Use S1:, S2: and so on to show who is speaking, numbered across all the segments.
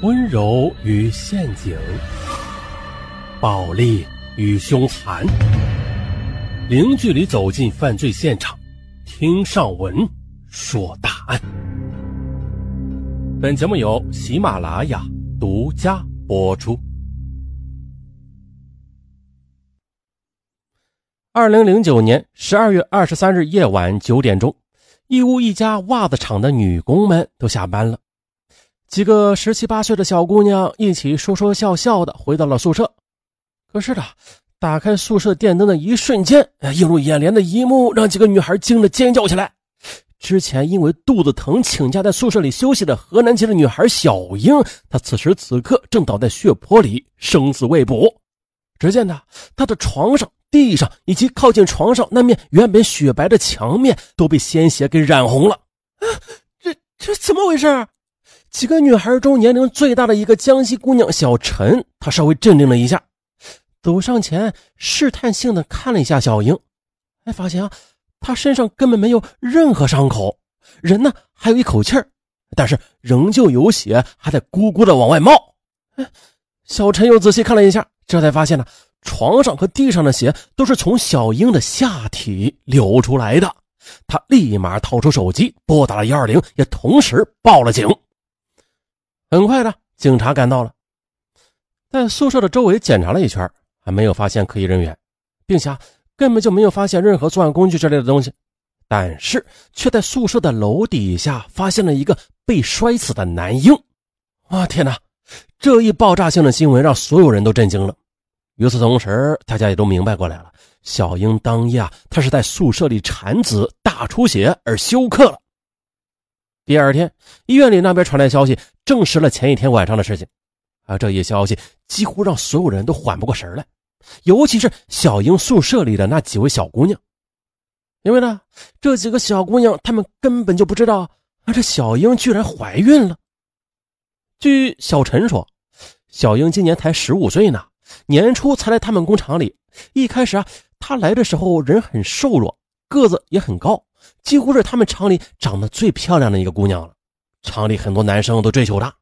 S1: 温柔与陷阱，暴力与凶残，零距离走进犯罪现场，听上文说大案。本节目由喜马拉雅独家播出。二零零九年十二月二十三日夜晚九点钟，义乌一家袜子厂的女工们都下班了，几个十七八岁的小姑娘一起说说笑笑的回到了宿舍。可是呢，打开宿舍电灯的一瞬间，映入眼帘的一幕让几个女孩惊得尖叫起来。之前因为肚子疼请假在宿舍里休息的河南籍的女孩小英，她此时此刻正倒在血泊里，生死未卜。只见呢，她的床上。地上以及靠近床上那面原本雪白的墙面都被鲜血给染红了，啊，这这怎么回事？几个女孩中年龄最大的一个江西姑娘小陈，她稍微镇定了一下，走上前试探性的看了一下小英，哎，发现啊，她身上根本没有任何伤口，人呢还有一口气儿，但是仍旧有血还在咕咕的往外冒。哎小陈又仔细看了一下，这才发现呢。床上和地上的血都是从小英的下体流出来的。他立马掏出手机拨打了幺二零，也同时报了警。很快的，警察赶到了，在宿舍的周围检查了一圈，还没有发现可疑人员，并且根本就没有发现任何作案工具之类的东西。但是，却在宿舍的楼底下发现了一个被摔死的男婴。哇，天哪！这一爆炸性的新闻让所有人都震惊了。与此同时，大家也都明白过来了。小英当夜啊，她是在宿舍里产子大出血而休克了。第二天，医院里那边传来消息，证实了前一天晚上的事情。而这一消息几乎让所有人都缓不过神来，尤其是小英宿舍里的那几位小姑娘，因为呢，这几个小姑娘她们根本就不知道，啊，这小英居然怀孕了。据小陈说，小英今年才十五岁呢。年初才来他们工厂里，一开始啊，她来的时候人很瘦弱，个子也很高，几乎是他们厂里长得最漂亮的一个姑娘了。厂里很多男生都追求她，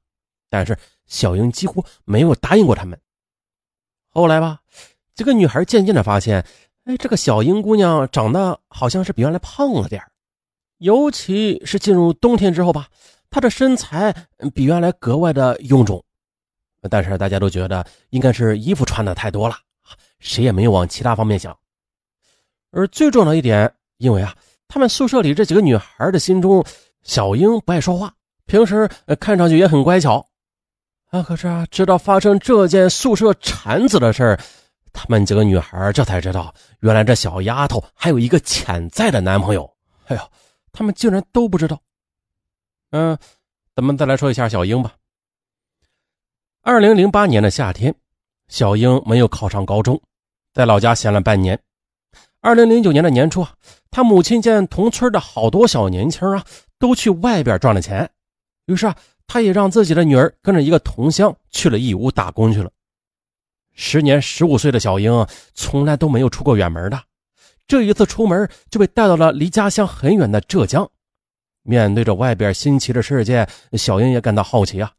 S1: 但是小英几乎没有答应过他们。后来吧，这个女孩渐渐的发现，哎，这个小英姑娘长得好像是比原来胖了点尤其是进入冬天之后吧，她的身材比原来格外的臃肿。但是大家都觉得应该是衣服穿的太多了，谁也没有往其他方面想。而最重要的一点，因为啊，他们宿舍里这几个女孩的心中，小英不爱说话，平时看上去也很乖巧啊。可是啊，直到发生这件宿舍产子的事儿，他们几个女孩这才知道，原来这小丫头还有一个潜在的男朋友。哎呦，他们竟然都不知道。嗯，咱们再来说一下小英吧。二零零八年的夏天，小英没有考上高中，在老家闲了半年。二零零九年的年初啊，他母亲见同村的好多小年轻啊都去外边赚了钱，于是啊，他也让自己的女儿跟着一个同乡去了义乌打工去了。时年十五岁的小英从来都没有出过远门的，这一次出门就被带到了离家乡很远的浙江。面对着外边新奇的世界，小英也感到好奇啊。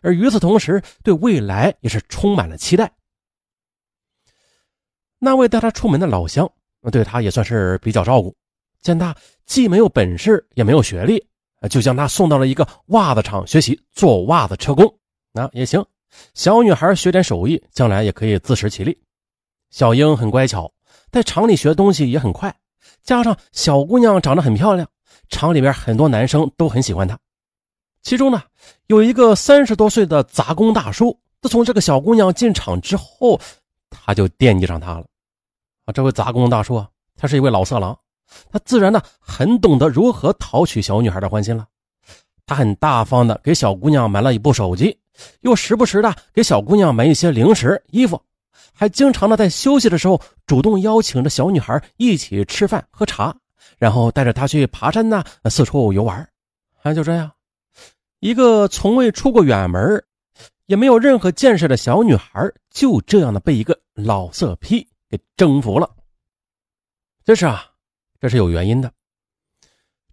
S1: 而与此同时，对未来也是充满了期待。那位带他出门的老乡，对他也算是比较照顾。见他既没有本事，也没有学历，就将他送到了一个袜子厂学习做袜子车工。那也行，小女孩学点手艺，将来也可以自食其力。小英很乖巧，在厂里学东西也很快，加上小姑娘长得很漂亮，厂里边很多男生都很喜欢她。其中呢，有一个三十多岁的杂工大叔。自从这个小姑娘进厂之后，他就惦记上她了。啊，这位杂工大叔啊，他是一位老色狼，他自然呢很懂得如何讨取小女孩的欢心了。他很大方的给小姑娘买了一部手机，又时不时的给小姑娘买一些零食、衣服，还经常的在休息的时候主动邀请着小女孩一起吃饭喝茶，然后带着她去爬山呐，四处游玩。啊，就这样。一个从未出过远门，也没有任何见识的小女孩，就这样的被一个老色批给征服了。这是啊，这是有原因的。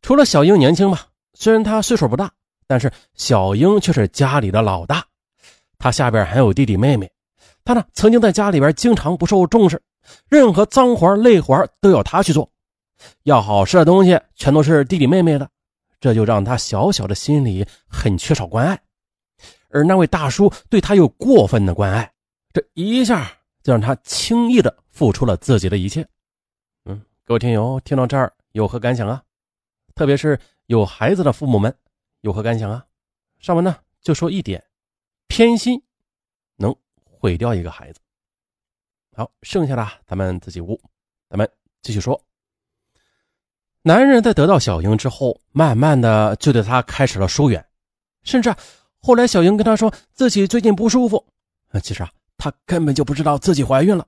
S1: 除了小英年轻嘛，虽然她岁数不大，但是小英却是家里的老大，他下边还有弟弟妹妹，他呢曾经在家里边经常不受重视，任何脏活累活都要他去做，要好吃的东西全都是弟弟妹妹的，这就让他小小的心里很缺少关爱。而那位大叔对他又过分的关爱，这一下就让他轻易的付出了自己的一切。嗯，各位听友听到这儿有何感想啊？特别是有孩子的父母们有何感想啊？上文呢就说一点。偏心能毁掉一个孩子。好，剩下的咱们自己悟。咱们继续说。男人在得到小英之后，慢慢的就对她开始了疏远，甚至后来小英跟他说自己最近不舒服，其实啊，他根本就不知道自己怀孕了。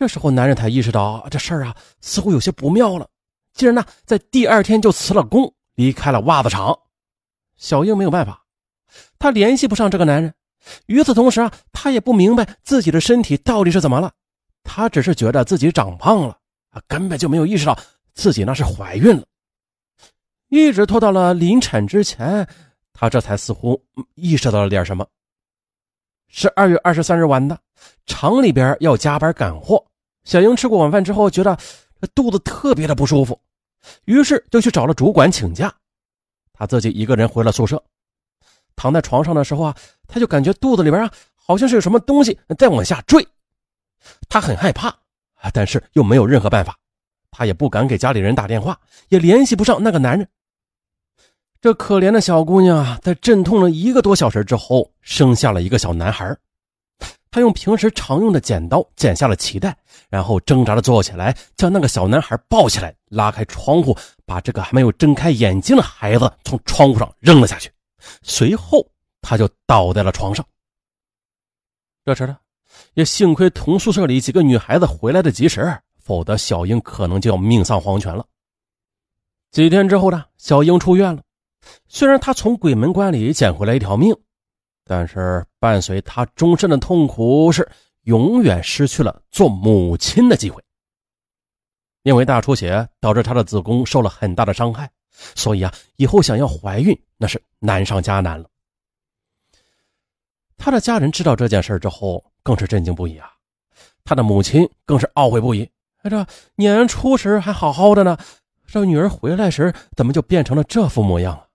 S1: 这时候，男人才意识到这事儿啊，似乎有些不妙了，竟然呢，在第二天就辞了工，离开了袜子厂。小英没有办法。她联系不上这个男人，与此同时啊，她也不明白自己的身体到底是怎么了。她只是觉得自己长胖了啊，根本就没有意识到自己那是怀孕了。一直拖到了临产之前，他这才似乎意识到了点什么。十二月二十三日晚的，厂里边要加班赶货。小英吃过晚饭之后，觉得肚子特别的不舒服，于是就去找了主管请假，他自己一个人回了宿舍。躺在床上的时候啊，他就感觉肚子里边啊，好像是有什么东西在往下坠，他很害怕，但是又没有任何办法，他也不敢给家里人打电话，也联系不上那个男人。这可怜的小姑娘啊，在阵痛了一个多小时之后，生下了一个小男孩。他用平时常用的剪刀剪下了脐带，然后挣扎着坐起来，将那个小男孩抱起来，拉开窗户，把这个还没有睁开眼睛的孩子从窗户上扔了下去。随后，他就倒在了床上。这时呢，也幸亏同宿舍里几个女孩子回来的及时，否则小英可能就要命丧黄泉了。几天之后呢，小英出院了。虽然她从鬼门关里捡回来一条命，但是伴随她终身的痛苦是永远失去了做母亲的机会。因为大出血导致她的子宫受了很大的伤害。所以啊，以后想要怀孕那是难上加难了。他的家人知道这件事之后，更是震惊不已啊。他的母亲更是懊悔不已。这年初时还好好的呢，这女儿回来时怎么就变成了这副模样了？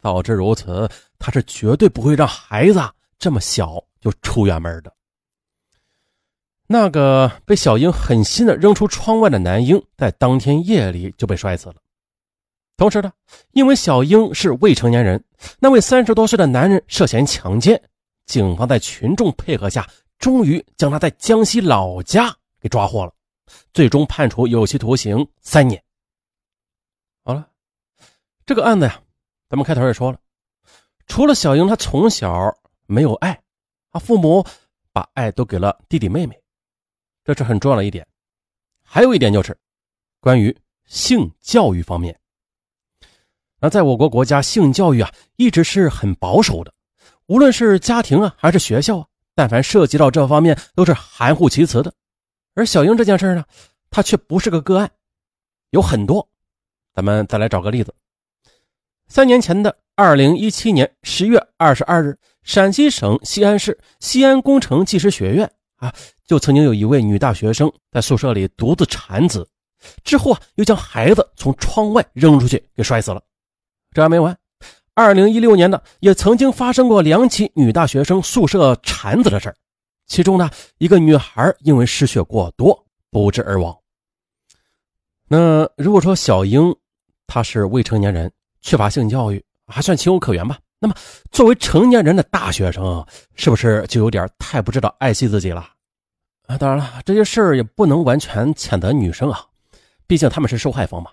S1: 早知如此，他是绝对不会让孩子这么小就出远门的。那个被小英狠心的扔出窗外的男婴，在当天夜里就被摔死了。同时呢，因为小英是未成年人，那位三十多岁的男人涉嫌强奸，警方在群众配合下，终于将他在江西老家给抓获了，最终判处有期徒刑三年。好了，这个案子呀，咱们开头也说了，除了小英，她从小没有爱，啊，父母把爱都给了弟弟妹妹，这是很重要的一点。还有一点就是，关于性教育方面。那在我国国家性教育啊，一直是很保守的，无论是家庭啊，还是学校啊，但凡涉及到这方面，都是含糊其辞的。而小英这件事呢，它却不是个个案，有很多。咱们再来找个例子。三年前的二零一七年十月二十二日，陕西省西安市西安工程技师学院啊，就曾经有一位女大学生在宿舍里独自产子，之后啊，又将孩子从窗外扔出去，给摔死了。这还没完，二零一六年呢，也曾经发生过两起女大学生宿舍产子的事其中呢，一个女孩因为失血过多不治而亡。那如果说小英她是未成年人，缺乏性教育，还算情有可原吧？那么作为成年人的大学生，是不是就有点太不知道爱惜自己了？啊，当然了，这些事儿也不能完全谴责女生啊，毕竟他们是受害方嘛。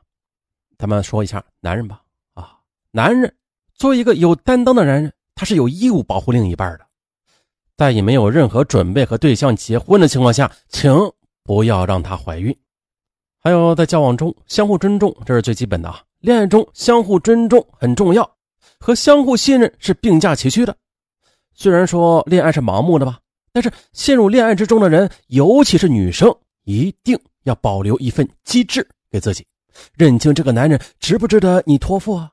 S1: 咱们说一下男人吧。啊男人作为一个有担当的男人，他是有义务保护另一半的。在你没有任何准备和对象结婚的情况下，请不要让她怀孕。还有，在交往中相互尊重，这是最基本的啊。恋爱中相互尊重很重要，和相互信任是并驾齐驱的。虽然说恋爱是盲目的吧，但是陷入恋爱之中的人，尤其是女生，一定要保留一份机智给自己，认清这个男人值不值得你托付啊。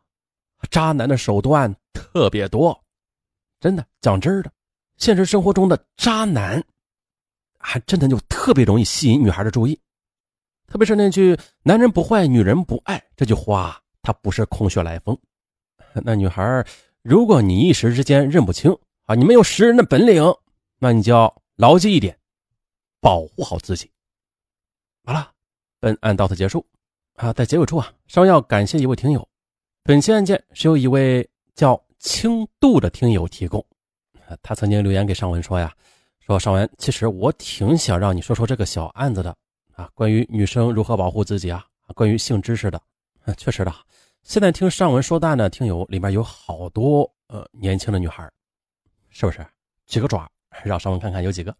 S1: 渣男的手段特别多，真的讲真的，现实生活中的渣男，还真的就特别容易吸引女孩的注意。特别是那句“男人不坏，女人不爱”这句话，它不是空穴来风。那女孩，如果你一时之间认不清啊，你没有识人的本领，那你就要牢记一点，保护好自己。好了，本案到此结束。啊，在结尾处啊，稍要感谢一位听友。本期案件是由一位叫轻度的听友提供。他曾经留言给尚文说呀：“说尚文，其实我挺想让你说说这个小案子的啊，关于女生如何保护自己啊，关于性知识的。确实的，现在听尚文说案的听友里面有好多呃年轻的女孩，是不是？举个爪，让尚文看看有几个。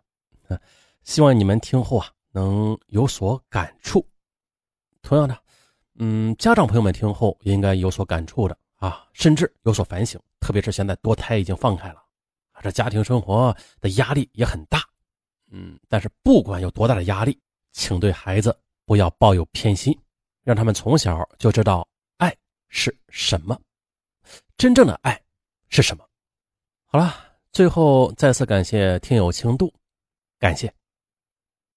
S1: 希望你们听后啊能有所感触。同样的，嗯，家长朋友们听后应该有所感触的啊，甚至有所反省。特别是现在多胎已经放开了。”这家庭生活的压力也很大，嗯，但是不管有多大的压力，请对孩子不要抱有偏心，让他们从小就知道是什么，真正的爱是什么。好了，最后再次感谢听友轻度，感谢。